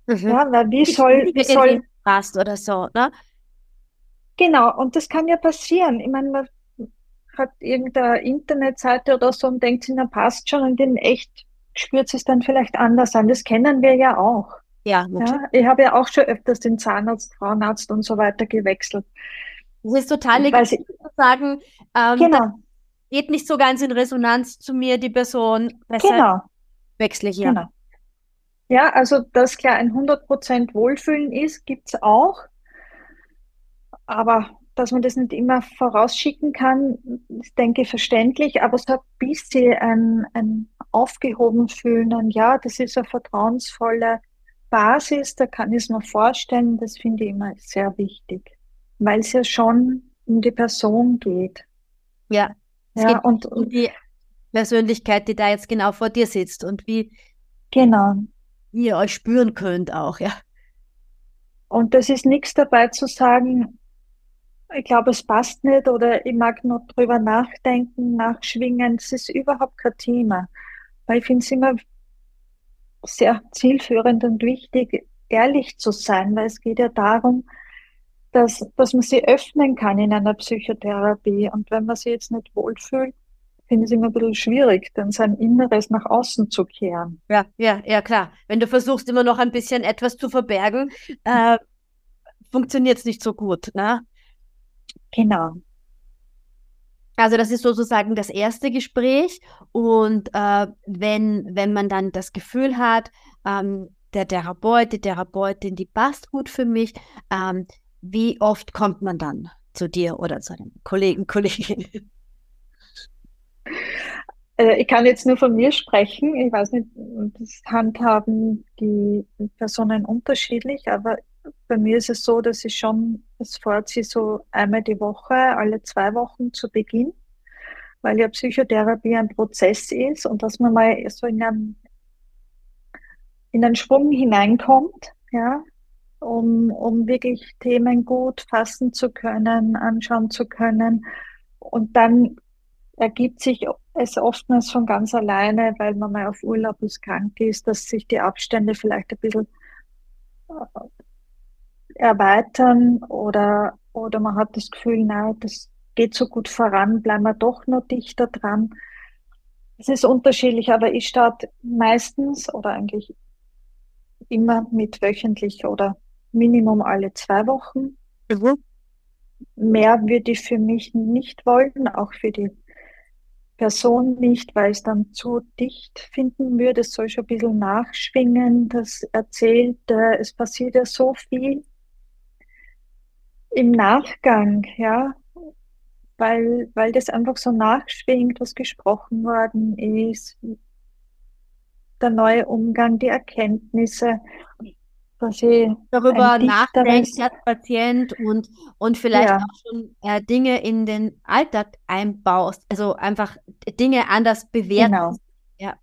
Speaker 2: Mhm. Ja, weil wie soll, wie soll
Speaker 1: passt oder so, ne?
Speaker 2: Genau, und das kann ja passieren. Ich meine, man hat irgendeine Internetseite oder so und denkt sich, na passt schon und in echt spürt es dann vielleicht anders an. Das kennen wir ja auch. Ja, ja, ich habe ja auch schon öfters den Zahnarzt, Frauenarzt und so weiter gewechselt.
Speaker 1: Es ist total legitim zu sagen, ähm, genau. geht nicht so ganz in Resonanz zu mir, die Person.
Speaker 2: Besser genau.
Speaker 1: wechsle ich ja. Genau.
Speaker 2: Ja, also dass klar ein 100% Wohlfühlen ist, gibt es auch. Aber dass man das nicht immer vorausschicken kann, ist, denke ich, verständlich. Aber so ein bisschen ein, ein aufgehoben fühlen, ein Ja, das ist eine vertrauensvolle Basis, da kann ich es mir vorstellen, das finde ich immer sehr wichtig weil es ja schon um die Person geht.
Speaker 1: Ja, es ja, geht und, um die Persönlichkeit, die da jetzt genau vor dir sitzt und wie,
Speaker 2: genau.
Speaker 1: wie ihr euch spüren könnt auch, ja.
Speaker 2: Und das ist nichts dabei zu sagen, ich glaube, es passt nicht oder ich mag noch drüber nachdenken, nachschwingen. Das ist überhaupt kein Thema. Weil ich finde es immer sehr zielführend und wichtig, ehrlich zu sein, weil es geht ja darum, dass, dass man sie öffnen kann in einer Psychotherapie. Und wenn man sich jetzt nicht wohlfühlt, finde ich es immer ein bisschen schwierig, dann sein Inneres nach außen zu kehren.
Speaker 1: Ja, ja, ja, klar. Wenn du versuchst, immer noch ein bisschen etwas zu verbergen, äh, funktioniert es nicht so gut, ne?
Speaker 2: Genau.
Speaker 1: Also das ist sozusagen das erste Gespräch und äh, wenn, wenn man dann das Gefühl hat, ähm, der Therapeut, die Therapeutin, die passt gut für mich, ähm, wie oft kommt man dann zu dir oder zu einem Kollegen, Kollegin?
Speaker 2: Äh, ich kann jetzt nur von mir sprechen. Ich weiß nicht, das handhaben die Personen unterschiedlich, aber bei mir ist es so, dass ich schon das vorziehe, so einmal die Woche, alle zwei Wochen zu Beginn, weil ja Psychotherapie ein Prozess ist und dass man mal so in einen, in einen Schwung hineinkommt, ja, um, um wirklich Themen gut fassen zu können, anschauen zu können. Und dann ergibt sich es oftmals von ganz alleine, weil man mal auf Urlaub ist, krank ist, dass sich die Abstände vielleicht ein bisschen äh, erweitern oder, oder man hat das Gefühl, na, das geht so gut voran, bleiben wir doch noch dichter dran. Es ist unterschiedlich, aber ich starte meistens oder eigentlich immer mit wöchentlich oder Minimum alle zwei Wochen. Mhm. Mehr würde ich für mich nicht wollen, auch für die Person nicht, weil es dann zu dicht finden würde. Es soll schon ein bisschen nachschwingen. Das erzählt, äh, es passiert ja so viel im Nachgang, ja, weil, weil das einfach so nachschwingt, was gesprochen worden ist, der neue Umgang, die Erkenntnisse,
Speaker 1: quasi darüber nachdenkt als Patient und, und vielleicht ja. auch schon äh, Dinge in den Alltag einbaust, also einfach Dinge anders bewerten. Genau. Ja.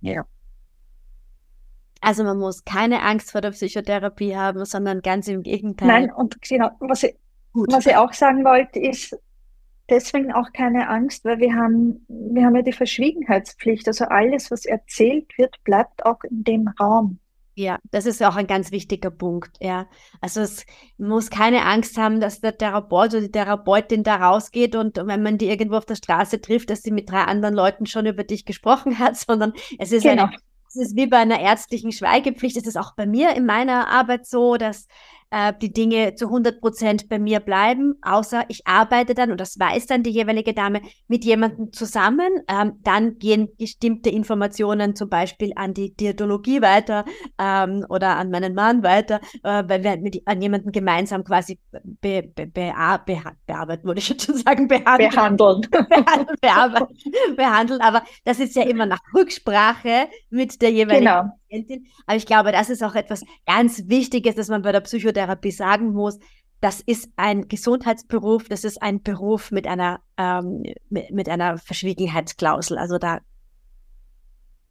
Speaker 1: Ja. Also man muss keine Angst vor der Psychotherapie haben, sondern ganz im Gegenteil.
Speaker 2: Nein, und genau, was ich, was ich auch sagen wollte, ist deswegen auch keine Angst, weil wir haben, wir haben ja die Verschwiegenheitspflicht. Also alles, was erzählt wird, bleibt auch in dem Raum.
Speaker 1: Ja, das ist auch ein ganz wichtiger Punkt. Ja, also es muss keine Angst haben, dass der Therapeut oder die Therapeutin da rausgeht und wenn man die irgendwo auf der Straße trifft, dass sie mit drei anderen Leuten schon über dich gesprochen hat, sondern es ist genau. eine, es ist wie bei einer ärztlichen Schweigepflicht. Es ist auch bei mir in meiner Arbeit so, dass äh, die Dinge zu 100 Prozent bei mir bleiben, außer ich arbeite dann, und das weiß dann die jeweilige Dame, mit jemandem zusammen. Ähm, dann gehen bestimmte Informationen zum Beispiel an die Diätologie weiter ähm, oder an meinen Mann weiter, äh, weil wir mit, an jemanden gemeinsam quasi be, be, be, be, bearbeiten, würde ich schon sagen, behandeln.
Speaker 2: Behandeln.
Speaker 1: behandeln, behandeln. Aber das ist ja immer nach Rücksprache mit der jeweiligen genau. Patientin. Aber ich glaube, das ist auch etwas ganz Wichtiges, dass man bei der Psychotherapie sagen muss. Das ist ein Gesundheitsberuf, das ist ein Beruf mit einer, ähm, mit, mit einer Verschwiegenheitsklausel. Also da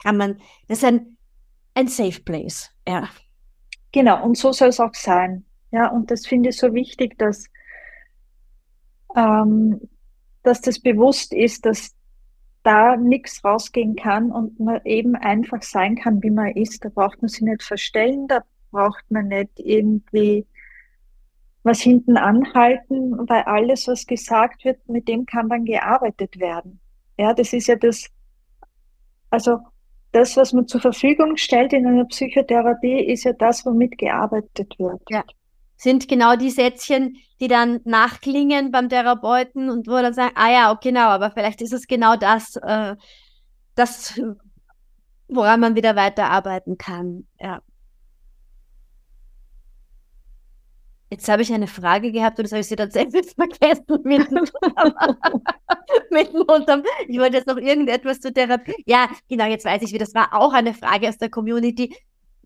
Speaker 1: kann man, das ist ein, ein Safe Place, ja.
Speaker 2: Genau, und so soll es auch sein. Ja, und das finde ich so wichtig, dass, ähm, dass das bewusst ist, dass da nichts rausgehen kann und man eben einfach sein kann, wie man ist. Da braucht man sich nicht verstellen, da braucht man nicht irgendwie was hinten anhalten, weil alles, was gesagt wird, mit dem kann dann gearbeitet werden. Ja, das ist ja das, also das, was man zur Verfügung stellt in einer Psychotherapie, ist ja das, womit gearbeitet wird.
Speaker 1: Ja sind genau die Sätzchen, die dann nachklingen beim Therapeuten und wo dann sagt, ah ja, okay, genau, aber vielleicht ist es genau das, äh, das, woran man wieder weiterarbeiten kann. Ja. Jetzt habe ich eine Frage gehabt und das habe ich sie tatsächlich vergessen. Mitten, mitten unterm, ich wollte jetzt noch irgendetwas zur Therapie. Ja, genau, jetzt weiß ich, wie das war. Auch eine Frage aus der Community.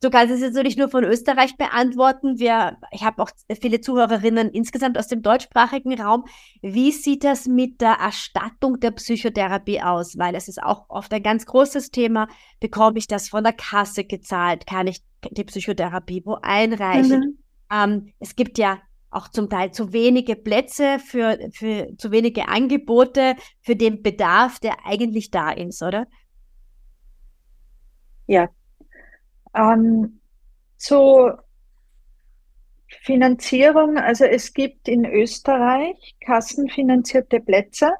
Speaker 1: Du kannst es jetzt natürlich nur von Österreich beantworten. Wir, ich habe auch viele Zuhörerinnen insgesamt aus dem deutschsprachigen Raum. Wie sieht das mit der Erstattung der Psychotherapie aus? Weil es ist auch oft ein ganz großes Thema. Bekomme ich das von der Kasse gezahlt? Kann ich die Psychotherapie wo einreichen? Mhm. Ähm, es gibt ja auch zum Teil zu wenige Plätze für, für zu wenige Angebote für den Bedarf, der eigentlich da ist, oder?
Speaker 2: Ja, ähm, zur Finanzierung, also es gibt in Österreich kassenfinanzierte Plätze.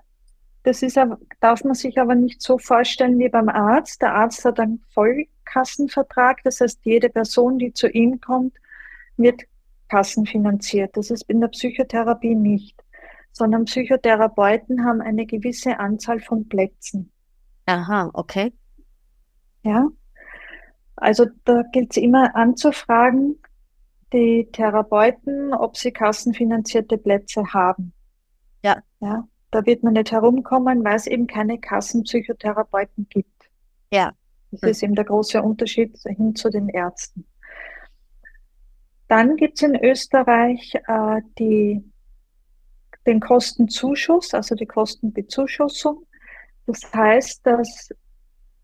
Speaker 2: Das ist, darf man sich aber nicht so vorstellen wie beim Arzt. Der Arzt hat einen Vollkassenvertrag, das heißt, jede Person, die zu ihm kommt, wird kassenfinanziert. Das ist in der Psychotherapie nicht, sondern Psychotherapeuten haben eine gewisse Anzahl von Plätzen.
Speaker 1: Aha, okay.
Speaker 2: Ja, also da gilt es immer anzufragen, die Therapeuten, ob sie kassenfinanzierte Plätze haben.
Speaker 1: Ja.
Speaker 2: ja. Da wird man nicht herumkommen, weil es eben keine Kassenpsychotherapeuten gibt.
Speaker 1: Ja.
Speaker 2: Das hm. ist eben der große Unterschied hin zu den Ärzten. Dann gibt es in Österreich äh, die, den Kostenzuschuss, also die Kostenbezuschussung. Das heißt, dass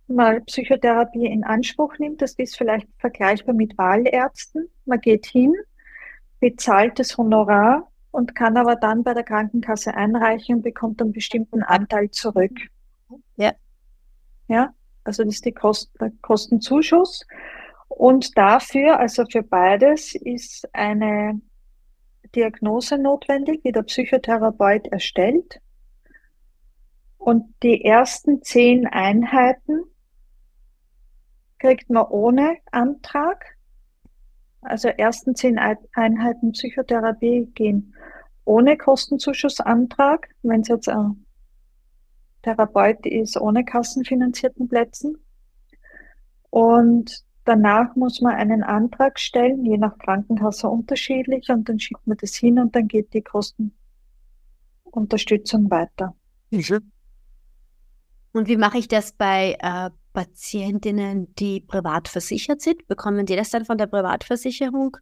Speaker 2: mal Psychotherapie in Anspruch nimmt, das ist vielleicht vergleichbar mit Wahlärzten. Man geht hin, bezahlt das Honorar und kann aber dann bei der Krankenkasse einreichen und bekommt einen bestimmten Anteil zurück.
Speaker 1: Ja.
Speaker 2: Ja, also das ist die Kosten, der Kostenzuschuss. Und dafür, also für beides, ist eine Diagnose notwendig, die der Psychotherapeut erstellt. Und die ersten zehn Einheiten kriegt man ohne Antrag. Also ersten zehn Einheiten Psychotherapie gehen ohne Kostenzuschussantrag. Wenn es jetzt eine Therapeut ist ohne kassenfinanzierten Plätzen. Und danach muss man einen Antrag stellen, je nach Krankenkasse unterschiedlich, und dann schickt man das hin und dann geht die Kostenunterstützung weiter.
Speaker 1: Und wie mache ich das bei äh, Patientinnen, die privat versichert sind? Bekommen die das dann von der Privatversicherung?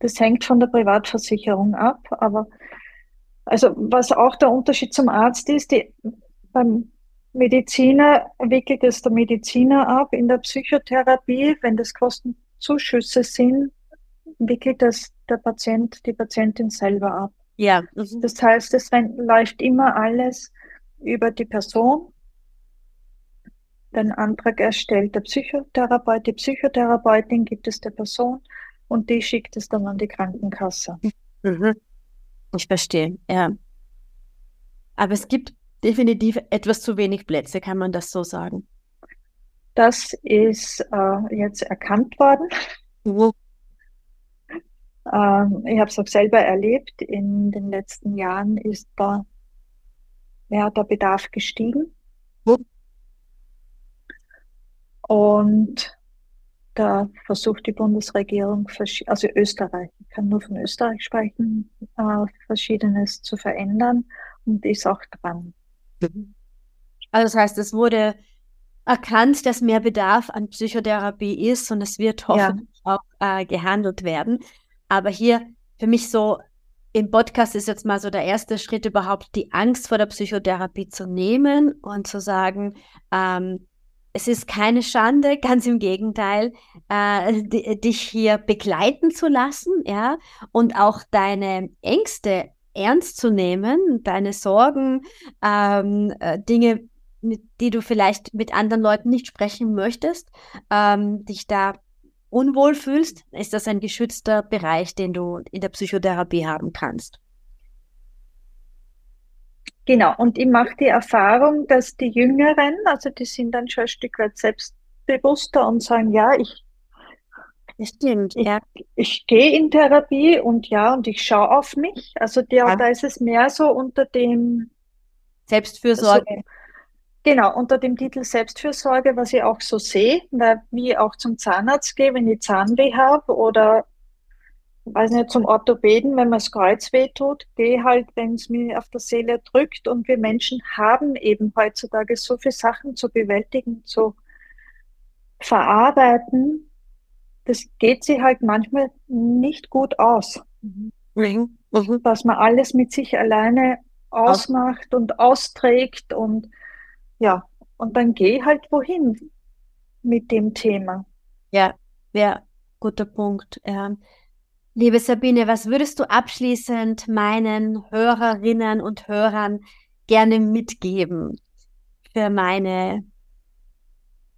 Speaker 2: Das hängt von der Privatversicherung ab, aber also was auch der Unterschied zum Arzt ist, die, beim Mediziner wickelt es der Mediziner ab. In der Psychotherapie, wenn das Kostenzuschüsse sind, wickelt das der Patient, die Patientin selber ab.
Speaker 1: Ja.
Speaker 2: Das heißt, es läuft immer alles über die Person. Den Antrag erstellt der Psychotherapeut, die Psychotherapeutin gibt es der Person und die schickt es dann an die Krankenkasse.
Speaker 1: Mhm. Ich verstehe, ja. Aber es gibt definitiv etwas zu wenig Plätze, kann man das so sagen?
Speaker 2: Das ist äh, jetzt erkannt worden. Ähm, ich habe es auch selber erlebt. In den letzten Jahren ist da ja, der Bedarf gestiegen. Mhm. Und da versucht die Bundesregierung, also Österreich, ich kann nur von Österreich sprechen, äh, Verschiedenes zu verändern und ist auch dran.
Speaker 1: Also das heißt, es wurde erkannt, dass mehr Bedarf an Psychotherapie ist und es wird hoffentlich ja. auch äh, gehandelt werden. Aber hier für mich so im Podcast ist jetzt mal so der erste Schritt überhaupt, die Angst vor der Psychotherapie zu nehmen und zu sagen, ähm, es ist keine Schande, ganz im Gegenteil, äh, dich hier begleiten zu lassen, ja, und auch deine Ängste ernst zu nehmen, deine Sorgen, ähm, äh, Dinge, mit, die du vielleicht mit anderen Leuten nicht sprechen möchtest, ähm, dich da unwohl fühlst, ist das ein geschützter Bereich, den du in der Psychotherapie haben kannst.
Speaker 2: Genau, und ich mache die Erfahrung, dass die Jüngeren, also die sind dann schon ein Stück weit selbstbewusster und sagen, ja, ich
Speaker 1: Stimmt,
Speaker 2: ich, ja. Ich gehe in Therapie und ja, und ich schaue auf mich. Also der, ja. da ist es mehr so unter dem
Speaker 1: Selbstfürsorge. So,
Speaker 2: genau, unter dem Titel Selbstfürsorge, was ich auch so sehe, weil wie auch zum Zahnarzt gehe, wenn ich Zahnweh habe oder weiß nicht, zum Orthopäden, wenn mir das Kreuz weh tut, gehe halt, wenn es mir auf der Seele drückt. Und wir Menschen haben eben heutzutage so viele Sachen zu bewältigen, zu verarbeiten, das geht sich halt manchmal nicht gut aus. Mhm. Mhm. Was man alles mit sich alleine ausmacht und austrägt und ja, und dann geh halt wohin mit dem Thema.
Speaker 1: Ja, ja, guter Punkt. Ja. Liebe Sabine, was würdest du abschließend meinen Hörerinnen und Hörern gerne mitgeben für meine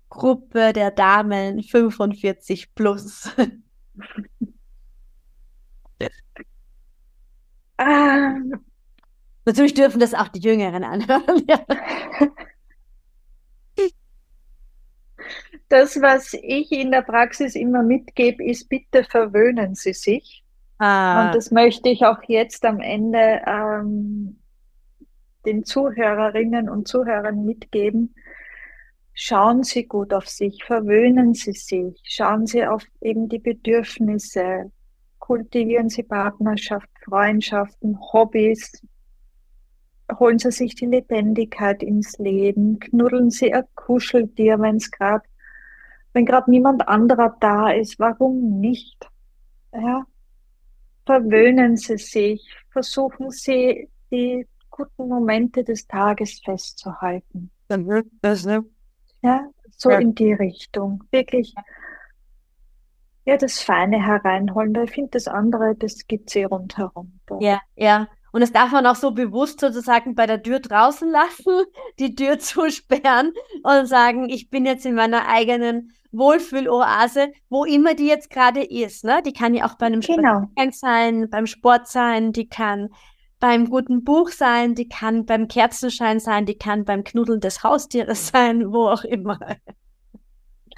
Speaker 1: Gruppe der Damen 45 plus. ah. Natürlich dürfen das auch die Jüngeren anhören.
Speaker 2: Das, was ich in der Praxis immer mitgebe, ist, bitte verwöhnen Sie sich. Ah. Und das möchte ich auch jetzt am Ende ähm, den Zuhörerinnen und Zuhörern mitgeben. Schauen Sie gut auf sich, verwöhnen Sie sich, schauen Sie auf eben die Bedürfnisse, kultivieren Sie Partnerschaft, Freundschaften, Hobbys, holen Sie sich die Lebendigkeit ins Leben, knuddeln Sie ein Kuscheltier, wenn es gerade, wenn gerade niemand anderer da ist, warum nicht? Ja, verwöhnen Sie sich, versuchen Sie die guten Momente des Tages festzuhalten.
Speaker 1: Dann wird das, ne?
Speaker 2: Ja, so ja. in die Richtung. Wirklich, ja, das Feine hereinholen, weil ich finde, das andere, das gibt es eh rundherum.
Speaker 1: Ja, ja. Und das darf man auch so bewusst sozusagen bei der Tür draußen lassen, die Tür zusperren und sagen, ich bin jetzt in meiner eigenen Wohlfühloase, wo immer die jetzt gerade ist. Ne? Die kann ja auch bei einem genau. Spaziergang sein, beim Sport sein, die kann beim guten Buch sein, die kann beim Kerzenschein sein, die kann beim Knuddeln des Haustieres sein, wo auch immer.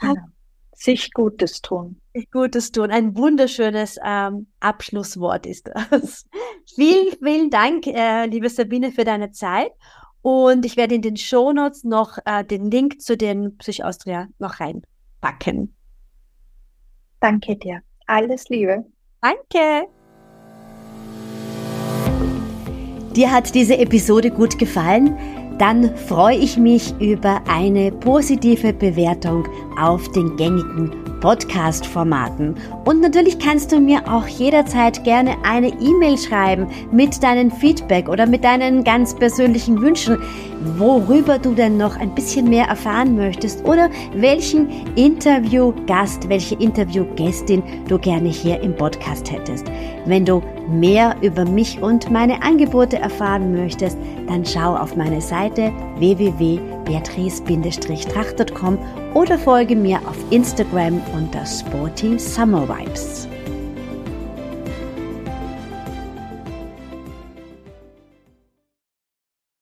Speaker 2: Genau. Sich Gutes tun.
Speaker 1: Sich Gutes tun. Ein wunderschönes ähm, Abschlusswort ist das. Vielen, vielen Dank, äh, liebe Sabine, für deine Zeit. Und ich werde in den Shownotes noch äh, den Link zu den Psych Austria noch reinpacken.
Speaker 2: Danke dir. Alles Liebe.
Speaker 1: Danke. Dir hat diese Episode gut gefallen? Dann freue ich mich über eine positive Bewertung auf den gängigen Podcast-Formaten. Und natürlich kannst du mir auch jederzeit gerne eine E-Mail schreiben mit deinem Feedback oder mit deinen ganz persönlichen Wünschen, worüber du denn noch ein bisschen mehr erfahren möchtest oder welchen Interviewgast, welche Interviewgästin du gerne hier im Podcast hättest. Wenn du mehr über mich und meine Angebote erfahren möchtest, dann schau auf meine Seite www.beatrice-tracht.com oder folge mir auf Instagram unter Sporty Summer Vibes.